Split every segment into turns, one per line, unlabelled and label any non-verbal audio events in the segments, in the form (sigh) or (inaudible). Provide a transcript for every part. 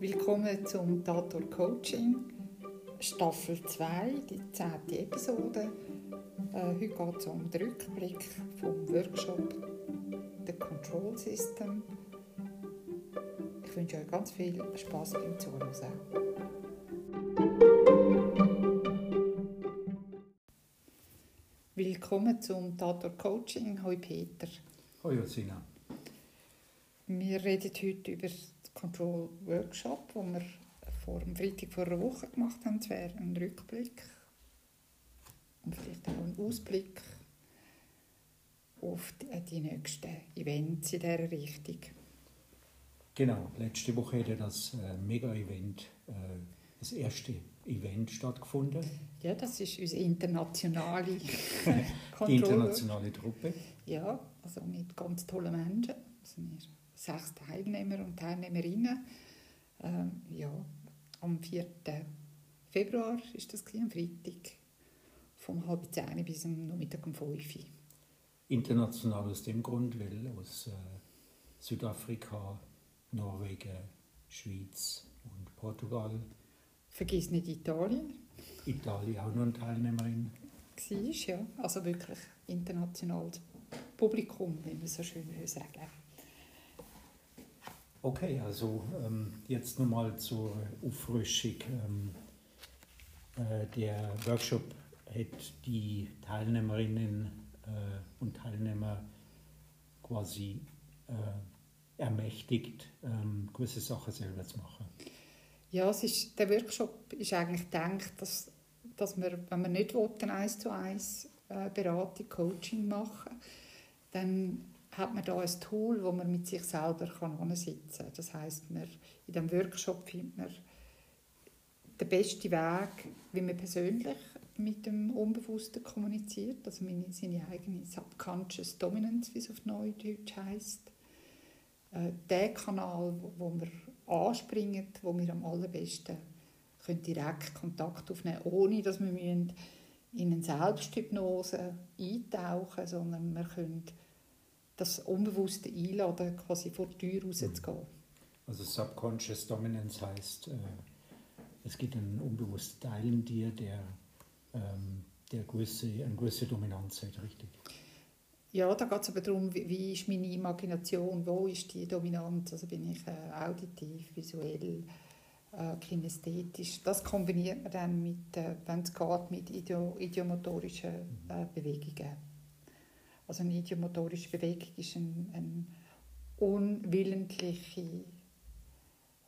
Willkommen zum Tator Coaching, Staffel 2, die zehnte Episode. Äh, heute geht es um den Rückblick vom Workshop The Control System. Ich wünsche euch ganz viel Spaß beim Zuhören. Willkommen zum Tator Coaching. Hallo Peter.
Hallo Josina.
Wir reden heute über Control Workshop, den wir vor dem Freitag vor einer Woche gemacht haben. Es wäre ein Rückblick und vielleicht auch ein Ausblick auf die, die nächsten Events in dieser Richtung.
Genau, letzte Woche hat das äh, Mega-Event, äh, das erste Event stattgefunden.
Ja, das ist unsere internationale (laughs)
Die internationale Truppe.
Ja, also mit ganz tollen Menschen. Also wir sechs Teilnehmer und Teilnehmerinnen. Ähm, ja, am 4. Februar ist das am Freitag, vom halb zehn bis am Nachmittag um 5 Uhr.
International aus dem Grund, weil aus äh, Südafrika, Norwegen, Schweiz und Portugal.
Vergiss nicht Italien.
Italien auch noch eine Teilnehmerin.
War, ja. Also wirklich internationales Publikum, wie man so schön sagen
Okay, also ähm, jetzt nochmal zur Auffrischung. Ähm, äh, der Workshop hat die Teilnehmerinnen äh, und Teilnehmer quasi äh, ermächtigt, ähm, gewisse Sachen selber zu machen.
Ja, es ist, der Workshop ist eigentlich gedacht, dass, dass wir, wenn wir nicht wollen, eins zu eins äh, Beratung, Coaching machen, dann hat man da ein Tool, wo man mit sich selber kann sitzen kann. Das heißt, in diesem Workshop findet man den besten Weg, wie man persönlich mit dem Unbewussten kommuniziert, also seine eigene Subconscious Dominance, wie es auf Neudeutsch heisst. Äh, der Kanal, wo wir anspringen, wo wir am allerbesten können direkt Kontakt aufnehmen können, ohne dass wir in eine Selbsthypnose eintauchen müssen, sondern wir können das Unbewusste einladen, quasi vor die Tür rauszugehen.
Also Subconscious Dominance heißt, äh, es gibt einen unbewussten Teil in dir, der, ähm, der gewisse, eine gewisse Dominanz hat, richtig?
Ja, da geht es aber darum, wie, wie, ist meine Imagination, wo ist die Dominanz, also bin ich äh, auditiv, visuell, äh, kinästhetisch. Das kombiniert man dann mit, äh, wenn es geht, mit idiomotorischen äh, Bewegungen. Also eine idiomotorische Bewegung ist eine, eine unwillentliche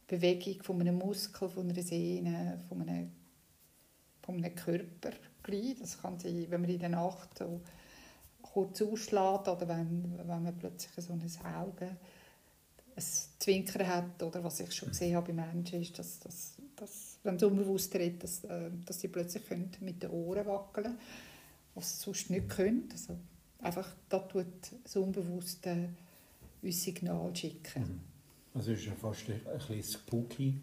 Bewegung von einem Muskel, von einer Sehne, von einem, von einem Körperglied. Das kann sein, wenn man in der Nacht so kurz ausschlägt oder wenn, wenn man plötzlich so ein Auge ein Zwinkern hat oder was ich schon gesehen habe bei Menschen ist, dass, dass, dass wenn es unbewusst redet, dass, äh, dass sie plötzlich mit den Ohren wackeln können, was sie sonst nicht können. Also einfach, da tut das Unbewusste uns Signal schicken. Mhm.
Also es ist ja fast ein bisschen spooky,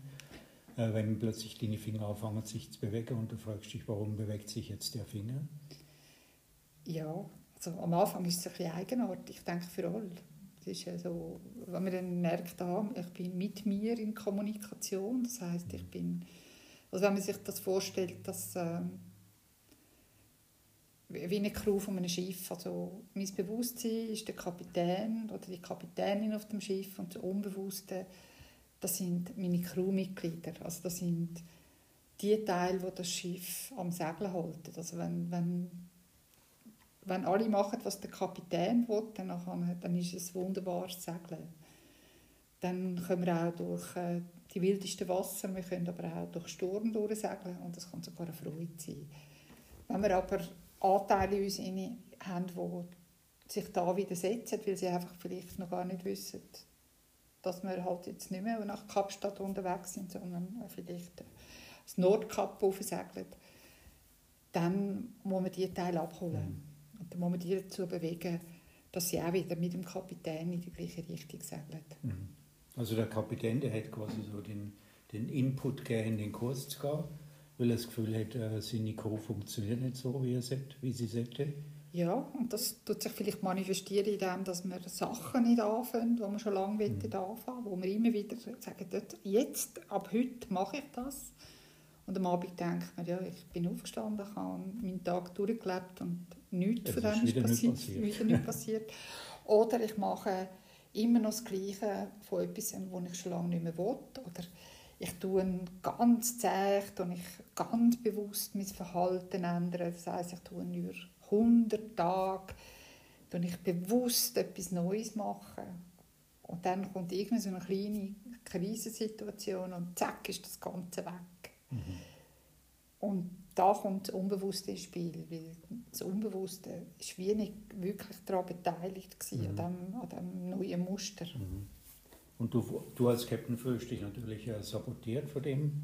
äh, wenn plötzlich deine Finger anfangen sich zu bewegen und du fragst dich, warum bewegt sich jetzt der Finger?
Ja, also am Anfang ist es ein bisschen eigenartig, ich denke für alle. Es ist ja so, wenn man dann merkt, ah, ich bin mit mir in Kommunikation, das heißt, ich bin, also wenn man sich das vorstellt, dass äh, wie eine Crew von einem Schiff. Also mein Bewusstsein ist der Kapitän oder die Kapitänin auf dem Schiff und das Unbewusste, das sind meine Crewmitglieder. Also das sind die Teile, die das Schiff am Segeln halten. Also wenn, wenn, wenn alle machen, was der Kapitän will, dann, dann ist es wunderbares Segeln. Dann können wir auch durch äh, die wildesten Wasser, wir können aber auch durch Sturm durchsegeln und das kann sogar eine Freude sein. Wenn wir aber Anteile in uns haben, die sich da widersetzen, weil sie einfach vielleicht noch gar nicht wissen, dass wir halt jetzt nicht mehr nach Kapstadt unterwegs sind, sondern vielleicht das Nordkap aufsegeln, dann muss man diese Teile abholen. Mhm. Und dann muss man die dazu bewegen, dass sie auch wieder mit dem Kapitän in die gleiche Richtung segeln.
Mhm. Also der Kapitän, der hat quasi so den, den Input gegeben, in den Kurs zu gehen weil er das Gefühl hat, äh, seine Crew funktioniert nicht so, wie, er sollte, wie sie sollte.
Ja, und das tut sich vielleicht manifestieren in dem, dass wir Sachen nicht anfangen, die wir schon lange mhm. anfangen wo wir immer wieder sagen, jetzt, ab heute mache ich das. Und am Abend denkt man, ja, ich bin aufgestanden, ich habe meinen Tag durchgelebt und nichts von dem ist passiert, passiert. wieder nicht passiert. (laughs) Oder ich mache immer noch das Gleiche von etwas, was ich schon lange nicht mehr will. Oder ich tue ganz zäh, und ich ganz bewusst mein Verhalten ändern. Das heisst, ich tue über 100 Tage tue ich bewusst etwas Neues machen. Und dann kommt irgendeine so eine kleine Krisensituation und zack ist das Ganze weg. Mhm. Und da kommt das Unbewusste ins Spiel, weil das Unbewusste war wie nicht wirklich daran beteiligt mhm. an, dem, an dem neuen Muster. Mhm.
Und du, du als Captain fühlst dich natürlich äh, sabotiert von dem.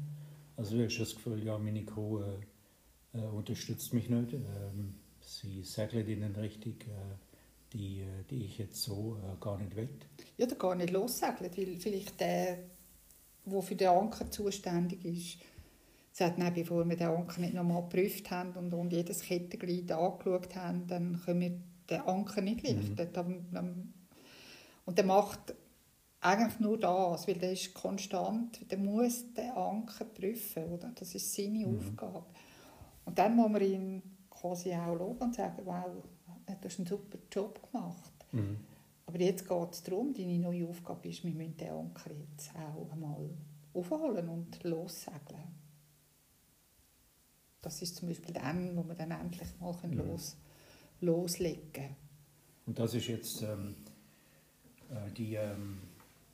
Also du hast das Gefühl, ja, meine Crew äh, äh, unterstützt mich nicht. Ähm, sie segelt ihnen richtig, äh, die, äh, die ich jetzt so äh, gar nicht will.
Ja, der gar nicht lossegelt, weil vielleicht der, der für den Anker zuständig ist, sagt, nein, bevor wir den Anker nicht nochmal geprüft haben und, und jedes Kettenglied angeschaut haben, dann können wir den Anker nicht liften. Mhm. Und der macht eigentlich nur das, weil der ist konstant, der muss den Anker prüfen, oder? Das ist seine mhm. Aufgabe. Und dann muss man ihn quasi auch loben und sagen, wow, du hast einen super Job gemacht. Mhm. Aber jetzt geht es darum, deine neue Aufgabe ist, wir müssen den Anker jetzt auch einmal aufholen und lossegeln. Das ist zum Beispiel dann, wo wir dann endlich mal mhm. los, loslegen können.
Und das ist jetzt ähm, äh, die, ähm,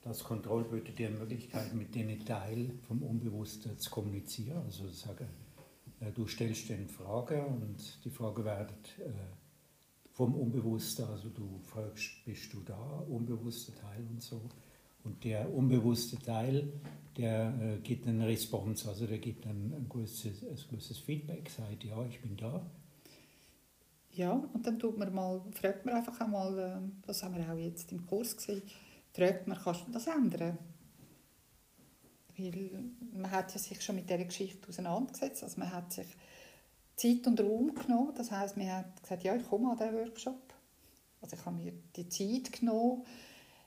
das Kontroll bietet dir Möglichkeit, mit den Teil vom Unbewussten zu kommunizieren. Also sagen, äh, du stellst den Frage und die Frage wird äh, vom Unbewussten, also du fragst, bist du da, unbewusster Teil und so. Und der unbewusste Teil, der äh, gibt eine Response, also der gibt ein, ein, gewisses, ein gewisses Feedback, sagt, ja, ich bin da.
Ja, und dann tut man mal, fragt man einfach einmal, das haben wir auch jetzt im Kurs gesehen, fragt man, kannst du das ändern? Weil man hat ja sich schon mit dieser Geschichte auseinandergesetzt, also man hat sich Zeit und Raum genommen, das heißt, man hat gesagt, ja, ich komme an diesen Workshop. Also ich habe mir die Zeit genommen,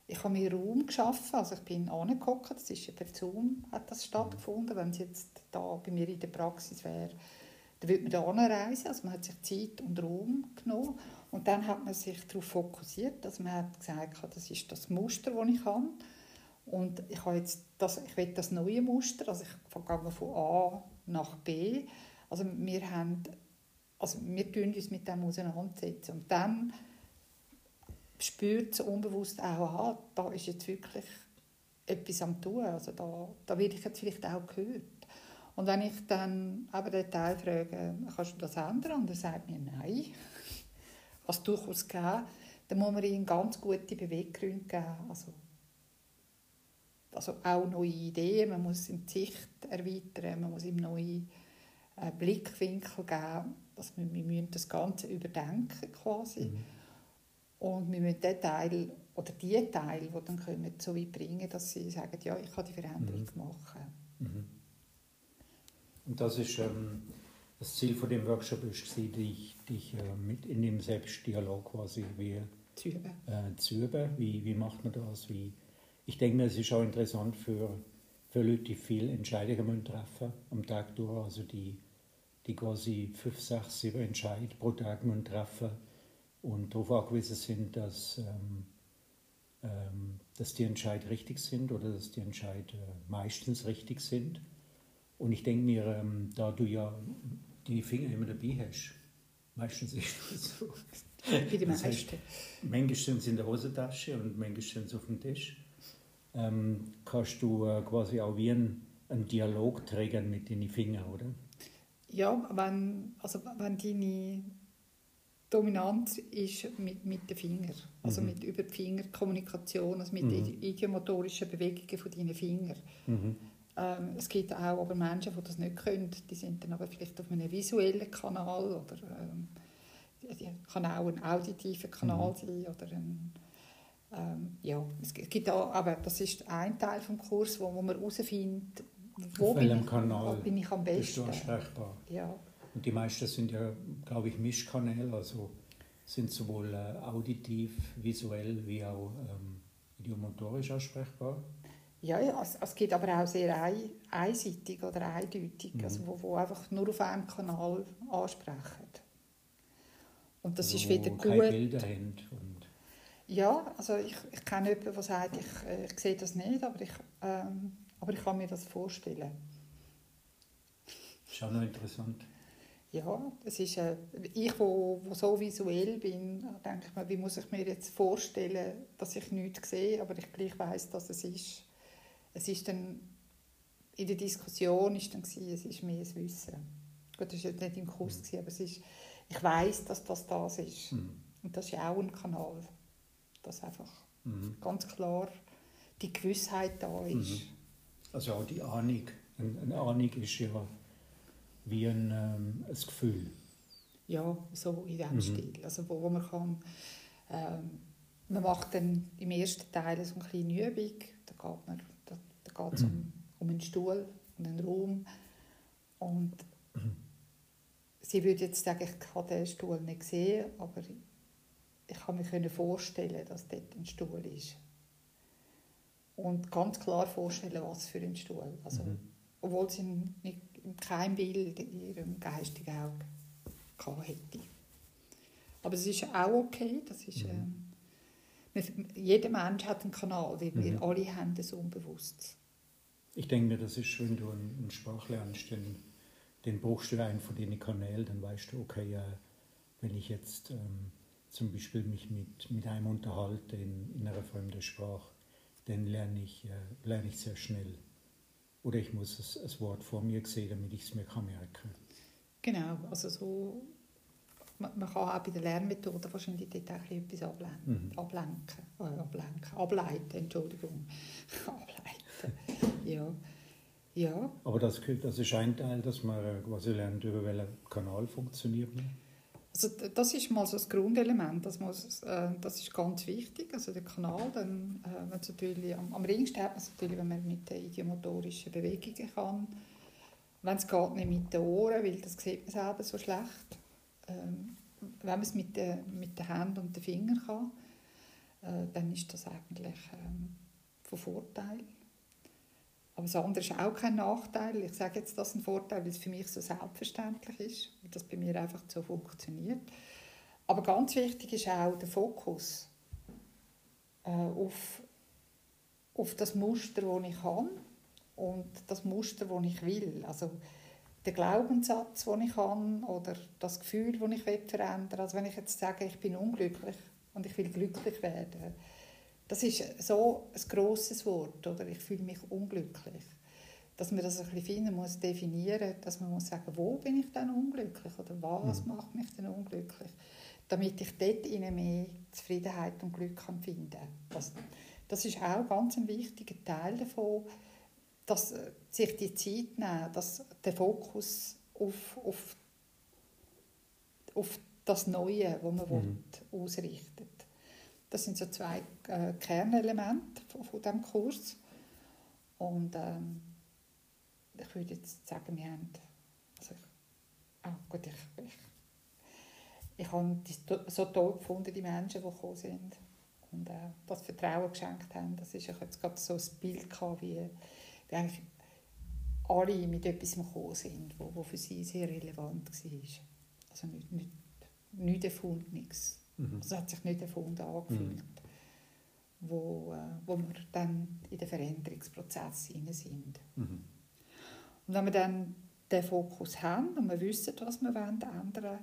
ich habe mir Raum geschaffen, also ich bin angeguckt, das ist ja per Zoom hat das stattgefunden. Wenn es jetzt da bei mir in der Praxis wäre, dann würde man da anreisen. Also man hat sich Zeit und Raum genommen und dann hat man sich darauf fokussiert, dass man hat gesagt, das ist das Muster, das ich habe. Und ich habe jetzt das, ich will das neue Muster, also ich gehe von A nach B. Also wir haben, also wir tun uns mit dem auseinandersetzen und dann spürt es unbewusst auch, da ist jetzt wirklich etwas am tun, also da, da werde ich jetzt vielleicht auch gehört. Und wenn ich dann eben den Teil frage, kannst du das ändern? Und er sagt mir, nein, was durchaus geben, dann muss man ihm ganz gute Beweggründe geben. Also, also auch neue Ideen, man muss ihm die Sicht erweitern, man muss ihm neue äh, Blickwinkel geben. Also wir, wir müssen das Ganze überdenken quasi. Mhm. Und wir müssen den Teil oder die Teile, die dann kommen, so weit bringen, dass sie sagen, ja, ich habe die Veränderung mhm. machen. Mhm.
Und das ist ähm, das Ziel von dem Workshop ist, dich, dich äh, mit in dem Selbstdialog quasi wie, zu üben. Äh. Wie, wie macht man das? Wie, ich denke mir, es ist auch interessant für, für Leute, die viel Entscheidungen treffen am Tag durch, also die, die quasi fünf, sechs, sieben Entscheidungen pro Tag treffen und darauf angewiesen sind, dass, ähm, ähm, dass die Entscheid richtig sind oder dass die Entscheid äh, meistens richtig sind. Und ich denke mir, ähm, da du ja die Finger immer dabei hast, meistens ist das so. Wie die meisten. Heißt, manchmal sind sie in der Hosentasche und manchmal sind sie auf dem Tisch. Ähm, kannst du äh, quasi auch wie ein, einen Dialog trägen mit deinen Fingern, oder?
Ja, wenn, also wenn deine dominant ist mit, mit den Fingern, also mhm. mit über die Fingerkommunikation, also mit mhm. den idiomotorischen Bewegungen von deinen Fingern. Mhm. Ähm, es gibt auch aber Menschen, die das nicht können, die sind dann aber vielleicht auf einem visuellen Kanal oder ähm, die kann auch ein auditiver Kanal mhm. sein oder ein ähm, ja, es gibt auch, aber das ist ein Teil vom Kurs, wo, wo man herausfindet,
wo, bin ich, Kanal
bin ich am besten.
Bist du ansprechbar? Ja. Und die meisten sind ja, glaube ich, Mischkanäle, also sind sowohl äh, auditiv, visuell wie auch ähm, idiomotorisch ansprechbar.
Ja, ja es, es geht aber auch sehr ein, einseitig oder eindeutig, mhm. also wo, wo einfach nur auf einem Kanal ansprechen. Und das
also
ist wieder
wo
gut.
Keine Bilder haben und
Ja, also ich, ich kenne jemanden, der sagt, ich, äh, ich sehe das nicht, aber ich, ähm, aber ich kann mir das vorstellen.
ist auch noch interessant.
Ja, es ist, äh, ich, wo, wo so visuell bin, denke ich mir, wie muss ich mir jetzt vorstellen, dass ich nichts sehe, aber ich gleich weiß, dass es ist. Es ist dann in der Diskussion ist dann gewesen, es ist mehr das Wissen. Gut, das war jetzt nicht im Kurs, gewesen, aber es ist, ich weiß, dass das das ist.
Mhm.
Und das ist ja auch ein Kanal, dass einfach
Mhm.
ganz klar die Gewissheit da ist.
Mhm. Also auch die Ahnung. Eine, Ahnung ist ja wie ein, ähm, ein Gefühl.
Ja, so in diesem
Mhm.
Stil. Also wo, wo man kann, ähm, man macht dann im ersten Teil so eine kleine Übung, da geht man, da, geht es um, um einen Stuhl und einen Raum und sie würde jetzt sagen, ich habe den Stuhl nicht gesehen, aber ich kann mir vorstellen, dass dort ein Stuhl ist. Und ganz klar vorstellen, was für ein Stuhl. Also,
Mhm.
Obwohl sie nicht, kein Bild in ihrem geistigen Auge hätte. Aber es ist auch okay. Das ist,
Mhm.
ähm, jeder Mensch hat einen Kanal, weil wir
Mhm.
alle haben das unbewusst.
Ich denke mir, das ist, wenn du einen, einen Sprach lernst, den, den brauchst du einen von den Kanälen, dann weißt du, okay, äh, wenn ich jetzt ähm, zum Beispiel mich mit, mit einem unterhalte in, in einer fremden Sprache, dann lerne ich, äh, lerne ich sehr schnell. Oder ich muss es, das Wort vor mir sehen, damit ich es mir kann merken
Genau, also so, man, man kann auch bei der Lernmethode wahrscheinlich dort auch etwas ablenken,
Mhm.
ablenken, äh, ablenken, ableiten, Entschuldigung, (laughs) ableiten, ja, ja,
Aber das, das ist ein Teil, dass man quasi lernt, über welchen Kanal funktioniert man.
also das ist mal so das Grundelement, das, muss, äh, das ist ganz wichtig, also der Kanal, dann, äh, natürlich, am, am ringsten hat man es natürlich, wenn man mit den idiomotorischen Bewegungen kann, wenn es geht, nicht mit den Ohren, weil das sieht man selber so schlecht. Ähm, wenn man es mit den, mit den Händen und den Fingern kann, äh, dann ist das eigentlich ähm, von Vorteil. Aber das andere ist auch kein Nachteil. Ich sage jetzt das ein Vorteil, weil es für mich so selbstverständlich ist, weil das bei mir einfach so funktioniert. Aber ganz wichtig ist auch der Fokus äh, auf, auf das Muster, das ich habe und das Muster, das ich will. Also der Glaubenssatz, den ich habe oder das Gefühl, das ich verändern will. Also wenn ich jetzt sage, ich bin unglücklich und ich will glücklich werden, das ist so ein grosses Wort, oder? Ich fühle mich unglücklich. Dass man das ein bisschen finden muss, definieren, dass man muss sagen, wo bin ich denn unglücklich oder was
Mhm.
macht mich denn unglücklich, damit ich dort in mehr Zufriedenheit und Glück kann finden kann. Das, das ist auch ganz ein wichtiger Teil davon, dass äh, sich die Zeit nehmen, dass der Fokus auf, auf, auf das Neue, was man
Mhm.
will, ausrichtet. Das sind so zwei äh, Kernelemente von, von diesem Kurs. Und ähm, ich würde jetzt sagen, wir haben. Also ich, ah, gut, ich, ich, ich habe die so toll gefunden, die Menschen, die gekommen sind. Und äh, das Vertrauen geschenkt haben. Das ist, ich jetzt gerade so ein Bild, gehabt, wie, eigentlich alle mit etwas gekommen sind, wo, wo für sie sehr relevant war. Also nicht, nicht, nicht Erfundenes.
Mhm.
Es hat sich nicht erfunden angefühlt, wo, äh, wo wir dann in den Veränderungsprozess hinein sind.
Mhm.
Und wenn wir dann den Fokus haben und wir wissen, was wir wollen ändern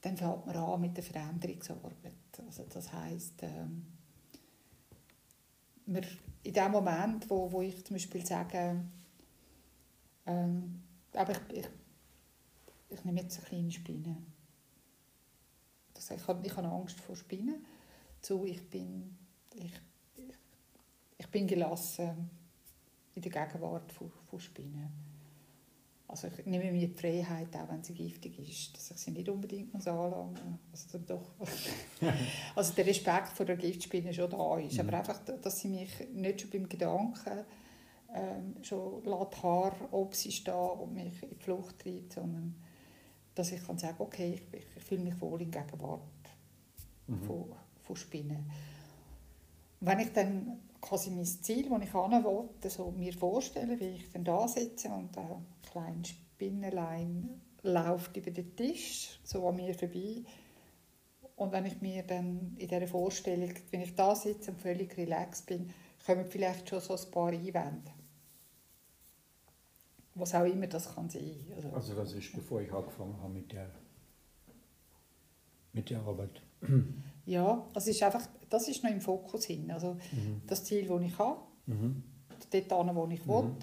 dann fängt man an mit der Veränderungsarbeit. Also das heisst, ähm, wir, in dem Moment, wo, wo ich zum Beispiel sage, ähm, aber ich, ich, ich nehme jetzt eine kleine Spinne. Das, ich, habe, ich habe Angst vor Spinnen. Zu, ich bin, ich, ich, ich bin gelassen in der Gegenwart von, von Spinnen. Also ich nehme mir die Freiheit, auch wenn sie giftig ist, dass ich sie nicht unbedingt muss anlangen muss. Also, doch. (laughs) also der Respekt vor der Giftspinne schon da ist,
Mhm.
aber einfach, dass sie mich nicht schon beim Gedanken ähm, schon lässt Haar, ob sie stehen und mich in die Flucht treibt, sondern dass ich kann sagen, okay, ich, ich, fühle mich wohl in Gegenwart mhm. von, von Spinnen. Wenn ich dann quasi mein Ziel, das ich hin will, so mir vorstelle, wie ich dann da sitze und ein kleines Spinnenlein läuft über den Tisch, so an mir vorbei. Und wenn ich mir dann in dieser Vorstellung, wenn ich da sitze und völlig relaxed bin, kommen vielleicht schon so ein paar Einwände. Was auch immer das kann sein.
Also, also das ist, bevor ich angefangen habe mit der, mit der Arbeit. (clears throat)
Ja, also ist einfach, das ist noch im Fokus hin. Also mhm. das Ziel, das ich habe, mhm. dort wo ich mhm. will.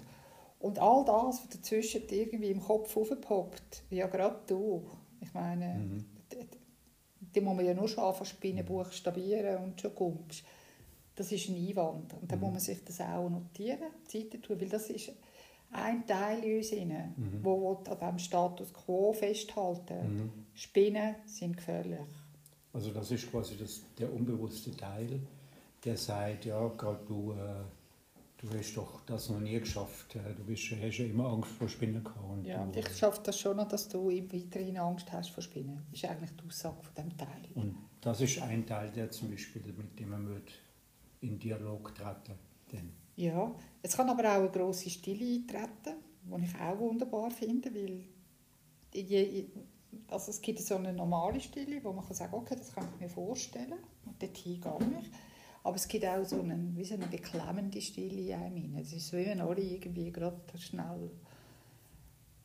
Und all das, was dazwischen irgendwie im Kopf aufpoppt, ja gerade du. Ich meine, mhm. die muss man ja nur schon anfangen, Spinnen mhm. buchstabieren und schon kommst. Das ist ein Einwand. Und dann mhm. muss man sich das auch notieren, Zeit tun, weil das ist ein Teil in uns, rein, mhm. wo an diesem Status quo festhalten mhm. Spinnen sind gefährlich.
Also das ist quasi das, der unbewusste Teil, der sagt, ja, gerade du, äh, du hast doch das noch nie geschafft, äh, du bist, hast ja immer Angst vor Spinnen gehabt.
ja, und ich schaffe das schon noch, dass du weiterhin Angst hast vor Spinnen. Das ist eigentlich die Aussage von diesem Teil.
Und das ist ein Teil, der zum Beispiel, mit dem man in Dialog treten denn.
Ja, es kann aber auch eine grosse Stille eintreten, die ich auch wunderbar finde, weil je, also es gibt so eine normale Stille, wo man kann sagen okay, das kann ich mir vorstellen und dorthin gehe ich. Aber es gibt auch so eine, wie so eine beklemmende Stille in einem Es ist so, wie wenn alle irgendwie gerade schnell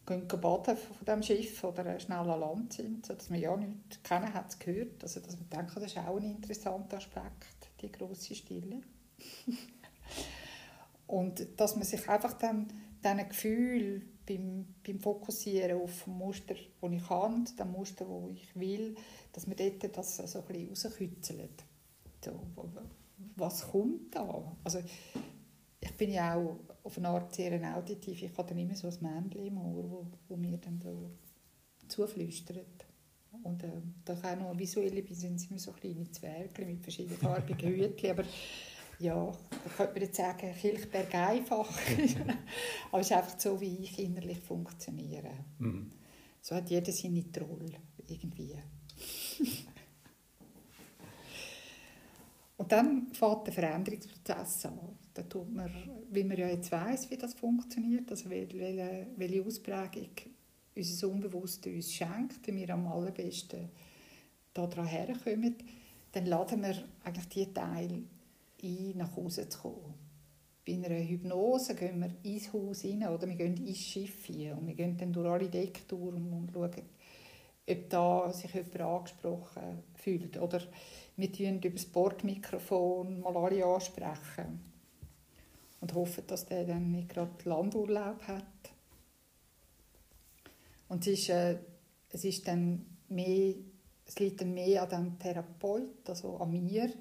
gehen baden von diesem Schiff oder schnell an Land sind, sodass man ja nichts kennen hat gehört. Also dass man denkt, das ist auch ein interessanter Aspekt, die große Stille. (laughs) und dass man sich einfach dann diesen Gefühl beim, beim Fokussieren auf ein Muster, das ich kann, das Muster, das ich will, dass man dort das so ein bisschen rauskützelt. So, was kommt da? Also, ich bin ja auch auf eine Art sehr auditiv. Ich habe dann immer so ein Männchen im Ohr, wo, wo mir dann so zuflüstert. Und äh, da auch noch visuelle sind es immer so kleine Zwerge mit verschiedenen farbigen (laughs) Hütchen. Aber ja, da könnte man jetzt sagen, Kilchberg einfach. (laughs) Aber es ist einfach so, wie ich innerlich funktioniere. Mhm. So hat jeder seine Troll irgendwie. Und dann fängt der Veränderungsprozess an. Da tut man, wie man ja jetzt weiss, wie das funktioniert, also welche, welche Ausprägung unser Unbewusste uns schenkt, wie wir am allerbesten daran herkommen, dann laden wir eigentlich die Teile ein, nach Hause zu kommen. Bei einer Hypnose gehen wir ins Haus rein oder wir gehen ins Schiff rein und wir gehen dann durch alle Decke durch und schauen, ob da sich jemand angesprochen fühlt. Oder wir tun über das Bordmikrofon mal alle ansprechen und hoffen, dass der dann nicht gerade Landurlaub hat. Und es ist, äh, es ist dann mehr, es liegt dann mehr an dem Therapeut, also an mir,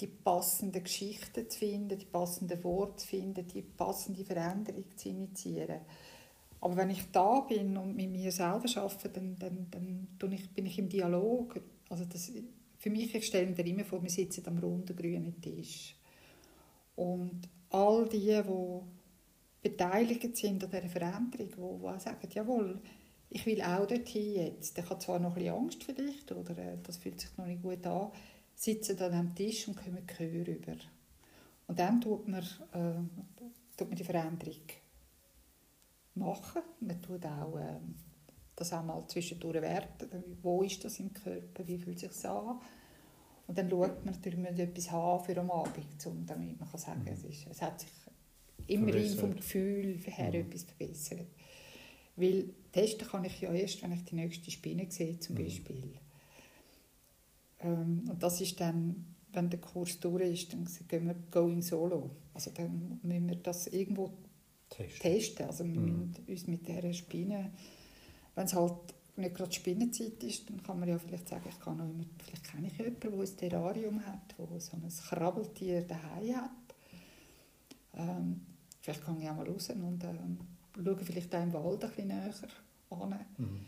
die passenden Geschichten zu finden, die passenden Worte zu finden, die passende Veränderung zu initiieren. Aber wenn ich da bin und mit mir selber arbeite, dann, dann, dann ich, bin ich im Dialog. Also das, für mich, ich stelle mir immer vor, wir sitzen am runden grünen Tisch. Und all die, die beteiligt sind an dieser Veränderung, die, die sagen, jawohl, ich will auch dorthin jetzt. Ich habe zwar noch ein bisschen Angst vielleicht, oder äh, das fühlt sich noch nicht gut an, sitzen an am Tisch und kommen Gehör über. Und dann tut man, äh, tut man die Veränderung machen. Man tut auch äh, das einmal zwischendurch werten. Wo ist das im Körper? Wie fühlt es sich an? Und dann schaut man natürlich, man etwas haben für am Abend, um, damit man kann sagen kann, mhm. es, ist, es hat sich immerhin vom Gefühl her mhm. etwas verbessert. Weil testen kann ich ja erst, wenn ich die nächste Spinne sehe, zum mhm. Beispiel. Ähm, und das ist dann, wenn der Kurs durch ist, dann gehen wir going solo. Also dann müssen wir das irgendwo testen. testen. Also mhm. müssen uns mit dieser Spinne, wenn es halt nicht gerade Spinnenzeit ist, dann kann man ja vielleicht sagen, ich kann immer, vielleicht kenne ich jemanden, der ein Terrarium hat, der so ein Krabbeltier daheim hat. Ähm, vielleicht kann ich auch mal raus und ähm, schaue vielleicht auch im Wald ein bisschen näher an. Mhm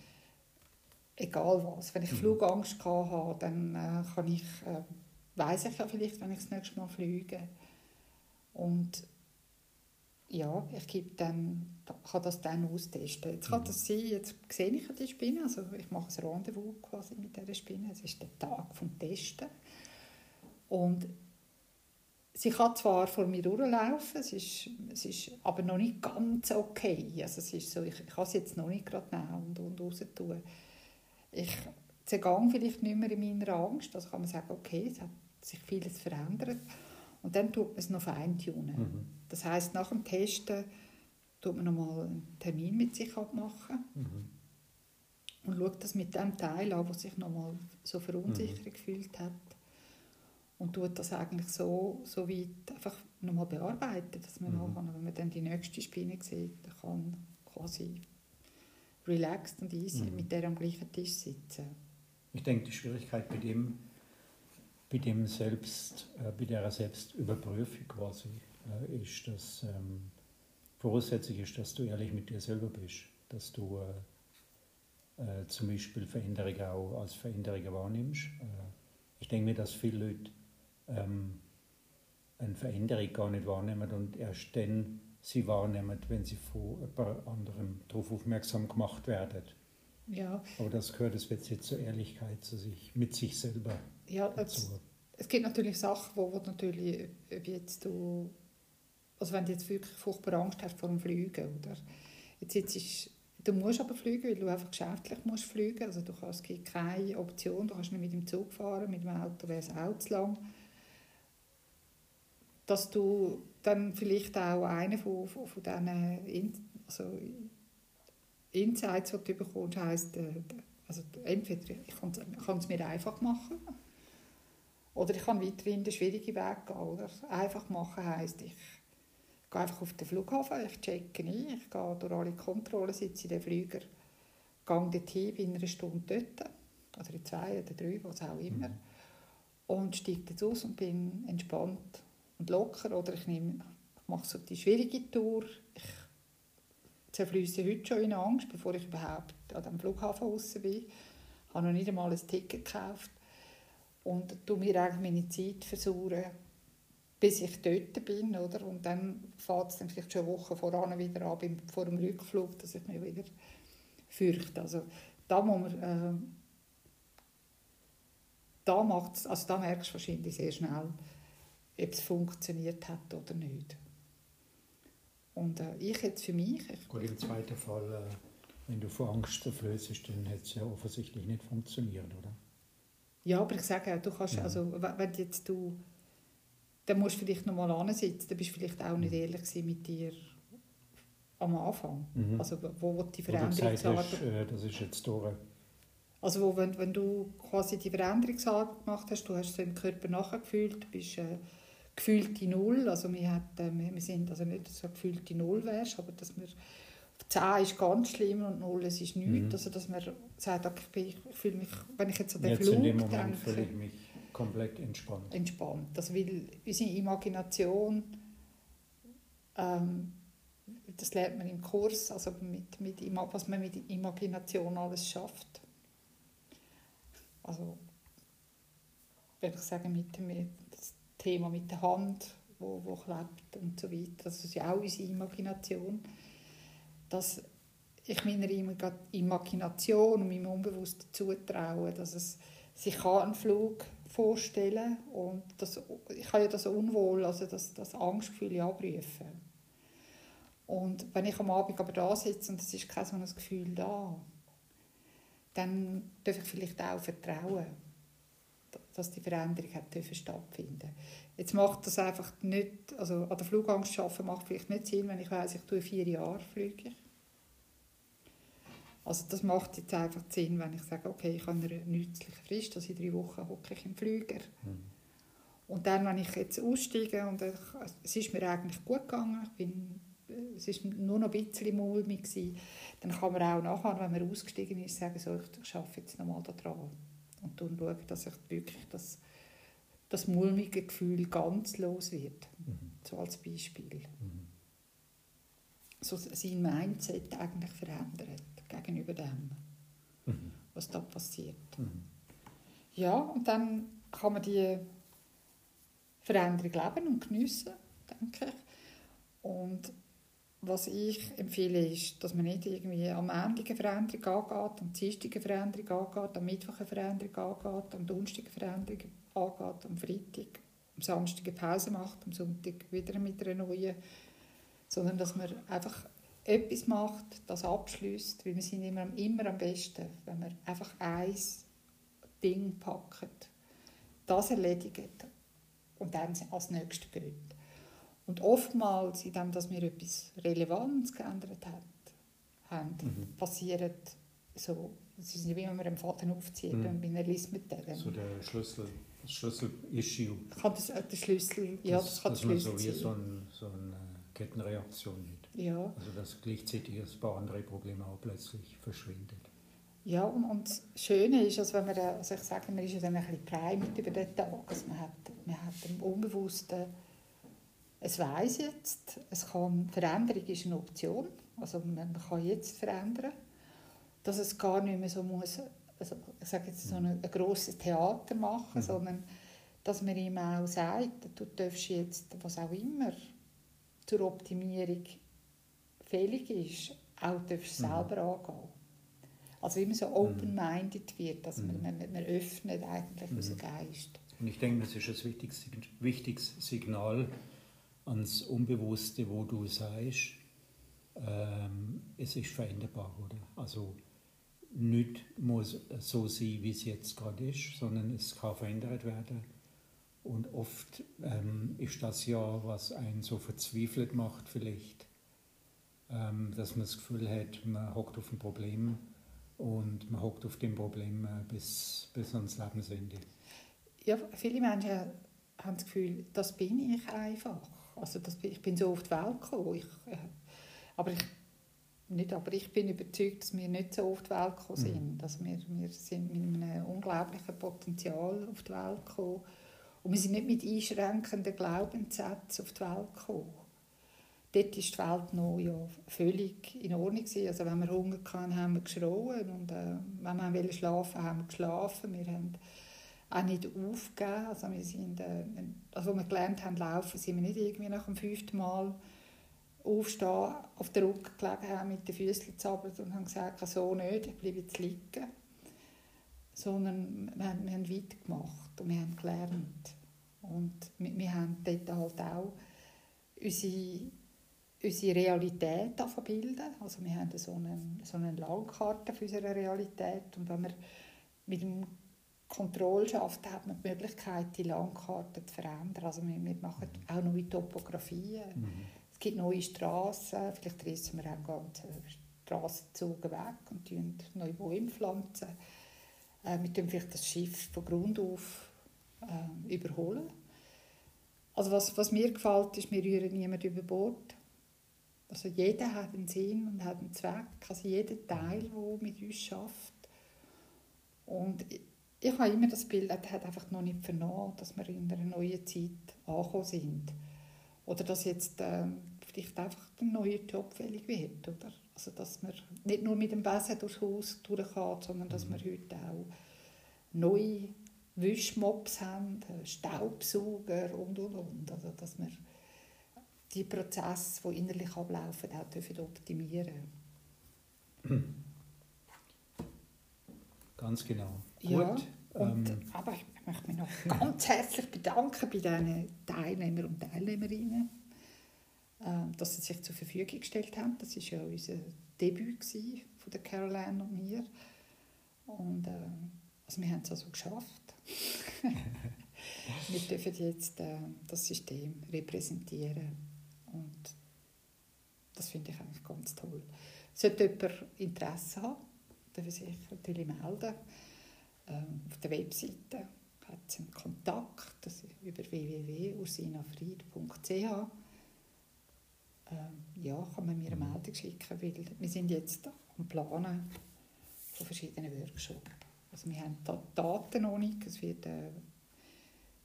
egal was. Wenn ich mhm. Flugangst hatte, dann äh, kann ich, äh, weiß ich ja vielleicht, wenn ich das nächste Mal fliege. Und ja, ich gebe dann, kann das dann austesten. Jetzt kann mhm. das sein, jetzt sehe ich die Spinne, also ich mache ein Rendezvous quasi mit dieser Spinne, es ist der Tag vom Testen. Und sie kann zwar vor mir durchlaufen, es ist, es ist aber noch nicht ganz okay. Also es ist so, ich, ich kann sie jetzt noch nicht gerade nehmen und, und raus tun. Ich zergang vielleicht nicht mehr in meiner Angst, also kann man sagen, okay, es hat sich vieles verändert. Und dann tut man es noch feintunen. Mhm. Das heißt, nach dem Testen tut man nochmal einen Termin mit sich abmachen mhm. und schaut das mit dem Teil an, der sich nochmal so verunsichert mhm. gefühlt hat und tut das eigentlich so, so weit einfach nochmal bearbeiten, dass man mhm. nachher, wenn man dann die nächste Spinne sieht, kann quasi relaxed und easy mhm. mit der am gleichen Tisch sitzen.
Ich denke, die Schwierigkeit bei dem, bei dem Selbst, äh, bei der Selbstüberprüfung quasi, äh, ist, dass ähm, voraussetzlich ist, dass du ehrlich mit dir selber bist, dass du äh, äh, zum Beispiel Veränderungen auch als Veränderungen wahrnimmst. Äh, ich denke mir, dass viele Leute ähm, eine Veränderung gar nicht wahrnehmen und erst dann sie wahrnehmen, wenn sie von jemand anderem darauf aufmerksam gemacht werden.
Ja.
Aber das gehört das wird jetzt zur Ehrlichkeit zu sich, mit sich selber
ja, dazu. Es, es gibt natürlich Sachen, wo, wo natürlich, ob jetzt du, also wenn du jetzt wirklich furchtbar Angst hast vor dem Fliegen, oder? Jetzt, jetzt ist, du musst aber fliegen, weil du einfach geschäftlich musst fliegen, also du kannst, es gibt keine Option, du kannst nicht mit dem Zug fahren, mit dem Auto wäre es auch zu lang dass du dann vielleicht auch einen von, von, von diesen also Insights, die du bekommst, heisst, äh, also entweder ich kann es mir einfach machen oder ich kann weiterhin den schwierigen Weg gehen. Oder? Einfach machen heisst, ich gehe einfach auf den Flughafen, ich checke ein, ich gehe durch alle Kontrollen, sitze in den Flüger, gehe dorthin, bin eine Stunde dort, oder in zwei oder drei, was auch immer, mhm. und steige jetzt aus und bin entspannt und locker. Oder ich, nehme, ich mache so die schwierige Tour. Ich zerfließe heute schon in Angst, bevor ich überhaupt an dem Flughafen raus bin. Ich habe noch nicht einmal ein Ticket gekauft. Und tue mir eigentlich meine Zeit versuchen, bis ich dort bin. Oder? Und dann fährt es dann vielleicht schon Wochen voran wieder an, vor dem Rückflug, dass ich mich wieder fürchte. Also da muss man... Äh, da, macht's, also da merkst du wahrscheinlich sehr schnell, ob es funktioniert hat oder nicht. Und äh, ich jetzt für mich... Ich
Gut, im zweiten Fall, äh, wenn du vor Angst zerflößt, dann hat es ja offensichtlich nicht funktioniert, oder?
Ja, aber ich sage, du kannst, ja. also wenn jetzt du, dann musst du vielleicht noch mal ansitzen, dann bist du vielleicht auch nicht mhm. ehrlich mit dir am Anfang. Mhm. Also wo, wo die Veränderungsarbeit...
Äh, das ist jetzt durch.
Also wo, wenn, wenn du quasi die Veränderungsarbeit gemacht hast, du hast so im Körper nachgefühlt, bist äh, gefühlte Null. Also wir, hat, äh, wir sind also nicht so gefühlte Null wärst, aber dass wir 10 ist ganz schlimm und 0 ist nichts. Mhm. Also dass man sagt, okay, ich fühle mich, wenn ich jetzt an den jetzt Flug in dem Moment denke,
fühle ich mich komplett entspannt.
Entspannt. Also weil unsere Imagination, ähm, das lernt man im Kurs, also mit, mit, was man mit Imagination alles schafft. Also, würde ich sagen, mit, mit Thema mit der Hand, wo, wo klebt und so weiter. Das ist ja auch unsere Imagination. Dass ich meiner Imagination und meinem Unbewussten zutraue, dass es sich einen Flug vorstellen kann und das, ich kann ja das Unwohl, also das, das Angstgefühl abrufen. Und wenn ich am Abend aber da sitze und es ist kein so ein Gefühl da, dann darf ich vielleicht auch vertrauen dass die Veränderung hat stattfinden Jetzt macht das einfach nicht, also an der Flugangst arbeiten macht vielleicht nicht Sinn, wenn ich weiß, ich tue vier Jahre fliege. Also das macht jetzt einfach Sinn, wenn ich sage, okay, ich habe eine nützliche Frist, also in drei Wochen hocke ich im Flüger. Mhm. Und dann, wenn ich jetzt aussteige und ich, es ist mir eigentlich gut gegangen, ich bin, es ist nur noch ein bisschen mulmig gewesen, dann kann man auch nachher, wenn man ausgestiegen ist, sagen, so, ich arbeite jetzt nochmal daran und dann schaue, dass ich wirklich das, das mulmige Gefühl ganz los wird. Mhm. So als Beispiel. Mhm. So sein Mindset eigentlich verändert gegenüber dem, mhm. was da passiert. Mhm. Ja, und dann kann man die Veränderung leben und geniessen, denke ich. Und was ich empfehle, ist, dass man nicht irgendwie am Ende eine Veränderung angeht, am Dienstag eine Veränderung angeht, am Mittwoch eine Veränderung angeht, am Donnerstag eine Veränderung angeht, am Freitag, am Samstag eine Pause macht, am Sonntag wieder mit einer neuen, sondern dass man einfach etwas macht, das abschließt, weil wir sind immer, immer am besten, wenn man einfach ein Ding packt, das erledigt und dann als nächstes geht. Und oftmals, in dem, dass wir etwas Relevantes geändert haben, mhm. passiert so, es ist nicht wie wenn man einen Faden aufzieht mhm. und einer liest mit dem.
So der Schlüssel, das Schlüssel-Issue.
Kann das, äh, der Schlüssel, ja, das, das kann
der Schlüssel man so wie so, ein, so eine Kettenreaktion hat.
Ja.
Also dass gleichzeitig ein paar andere Probleme auch plötzlich verschwindet.
Ja, und, und das Schöne ist, also wenn man, also ich sage, man ist ja dann ein bisschen gereimt über den Tag. Also man hat, man hat im Unbewussten es weiß jetzt, es kann, Veränderung ist eine Option, also man, kann jetzt verändern, dass es gar nicht mehr so muss, also ich sage jetzt so ein, ein grosses Theater machen, mhm. sondern dass man ihm auch sagt, du darfst jetzt, was auch immer zur Optimierung fähig ist, auch darfst mhm. selber angehen. Also immer so mhm. open-minded wird, dass man, mhm. man, man öffnet eigentlich mhm. unseren Geist.
Und ich denke, das ist ein wichtiges, wichtiges Signal, ans Unbewusste, wo du sagst, ähm, es ist veränderbar, oder? Also nicht muss so sein, wie es jetzt gerade ist, sondern es kann verändert werden. Und oft ähm, ist das ja, was einen so verzweifelt macht, vielleicht, ähm, dass man das Gefühl hat, man hockt auf ein Problem und man hockt auf dem Problem äh, bis, bis ans Lebensende.
Ja, viele Menschen haben das Gefühl, das bin ich einfach. Also das, ich bin so auf die Welt gekommen. Ich, äh, aber, ich, nicht, aber ich bin überzeugt, dass wir nicht so auf die Welt gekommen sind. Mhm. Dass wir, wir sind mit einem unglaublichen Potenzial auf die Welt gekommen. Und wir sind nicht mit einschränkenden Glaubenssätzen auf die Welt gekommen. Dort war die Welt noch ja, völlig in Ordnung. Also wenn wir Hunger hatten, haben wir geschrien. Und äh, wenn wir schlafen wollten, haben wir geschlafen. Wir haben auch nicht aufgeben. Also wir sind, äh, also als wir gelernt haben laufen, sind wir nicht irgendwie nach dem fünften Mal aufstehen, auf der Rücken gelegen haben, mit den Füßen gezappelt und haben gesagt, so nicht, ich bleibe jetzt liegen. Sondern wir haben, wir haben weitergemacht und wir haben gelernt. Und wir, wir haben dort halt auch unsere, unsere Realität bilden. Also wir haben so eine, so eine Landkarte für unsere Realität und wenn wir mit dem Kontrolle schafft, hat man die Möglichkeit, die Landkarte zu verändern. Also wir, wir machen auch neue Topografien. Mhm. Es gibt neue Straßen, vielleicht reissen wir auch ganze Strassenzüge weg und pflanzen neue Bäume pflanzen. Äh, wir tun vielleicht das Schiff von Grund auf äh, überholen. Also was, was mir gefällt, ist, wir rühren niemand über Bord. Also jeder hat einen Sinn und hat einen Zweck. Also jeder Teil, der mit uns schafft. Und ich habe immer das Bild, er hat einfach noch nicht vernommen, dass wir in einer neuen Zeit angekommen sind. Oder dass jetzt äh, vielleicht einfach ein neuer Job fällig wird. Oder? Also, dass man nicht nur mit dem Besen durchs Haus durchgeht, sondern dass wir heute auch neue Wischmops haben, Staubsauger und, und, und. Also, dass wir die Prozesse, die innerlich ablaufen, auch optimieren dürfen.
Ganz genau.
Ja, und, ähm, aber ich möchte mich noch ganz herzlich bedanken bei den Teilnehmern und Teilnehmerinnen, äh, dass sie sich zur Verfügung gestellt haben. Das war ja unser Debüt von der Caroline und mir. Und äh, also wir haben es also geschafft. (laughs) wir dürfen jetzt äh, das System repräsentieren. Und das finde ich eigentlich ganz toll. Sollte jemand Interesse haben, sich natürlich melden. Ähm, auf der Webseite hat es einen Kontakt das ist über www.ursinafried.ch. Ähm, ja, kann man mir eine mhm. Meldung schicken, weil wir sind jetzt am Planen von verschiedenen Workshops. Also wir haben da Daten noch nicht, es wird äh,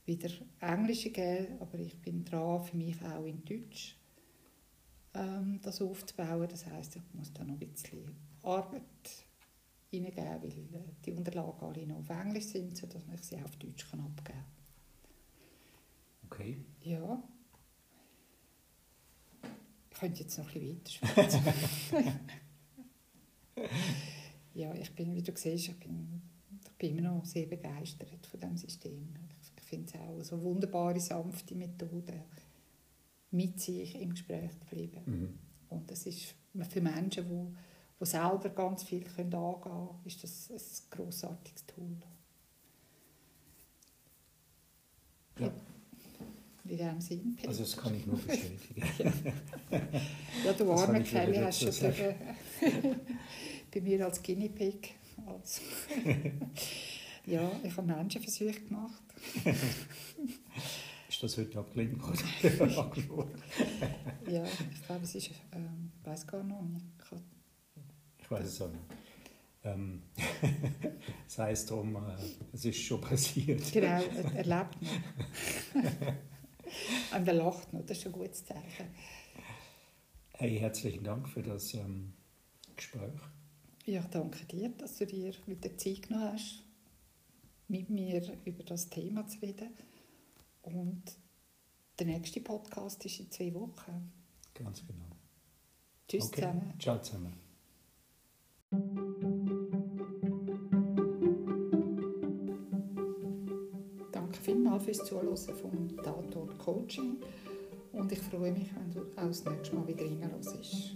wieder Englische geben, aber ich bin dran, für mich auch in Deutsch ähm, das aufzubauen. Das heißt, ich muss da noch ein bisschen Arbeit hineingeben, weil äh, die Unterlagen alle noch auf Englisch sind, sodass ich sie auch auf Deutsch kann abgeben kann.
Okay.
Ja. Ich könnte jetzt noch ein bisschen weiter (laughs) Ja, ich bin, wie du siehst, ich bin, ich bin immer noch sehr begeistert von diesem System. Ich finde es auch so wunderbare, sanfte Methode, mit sich im Gespräch zu bleiben. Mhm. Und das ist für Menschen, die, die selber ganz viel können angehen können, ist das ein grossartiges Tool.
Ja.
In diesem Sinn.
Also das kann ich nur bestätigen. (laughs)
ja. ja, du arme Kelly hast schon (laughs) bei mir als Guinea Pig. Als (laughs) ja, ich habe Menschenversuche gemacht.
ist das heute abgelehnt
ja, ich glaube, es ist, ähm, ich weiß gar noch nicht.
Ich, ich es auch nicht. Ähm, (laughs) das heisst darum, äh, es ist schon passiert.
Genau, er, er lebt noch. (laughs) Und er lacht noch, das ist ein gutes Zeichen.
Hey, herzlichen Dank für das ähm, Gespräch.
Ja, danke dir, dass du dir wieder Zeit genommen hast, mit mir über das Thema zu reden. Und der nächste Podcast ist in zwei Wochen.
Ganz genau.
Tschüss okay. zusammen.
Ciao zusammen.
Danke vielmals fürs Zuhören vom Tatort Coaching und ich freue mich, wenn du auch das nächste Mal wieder reinhörst.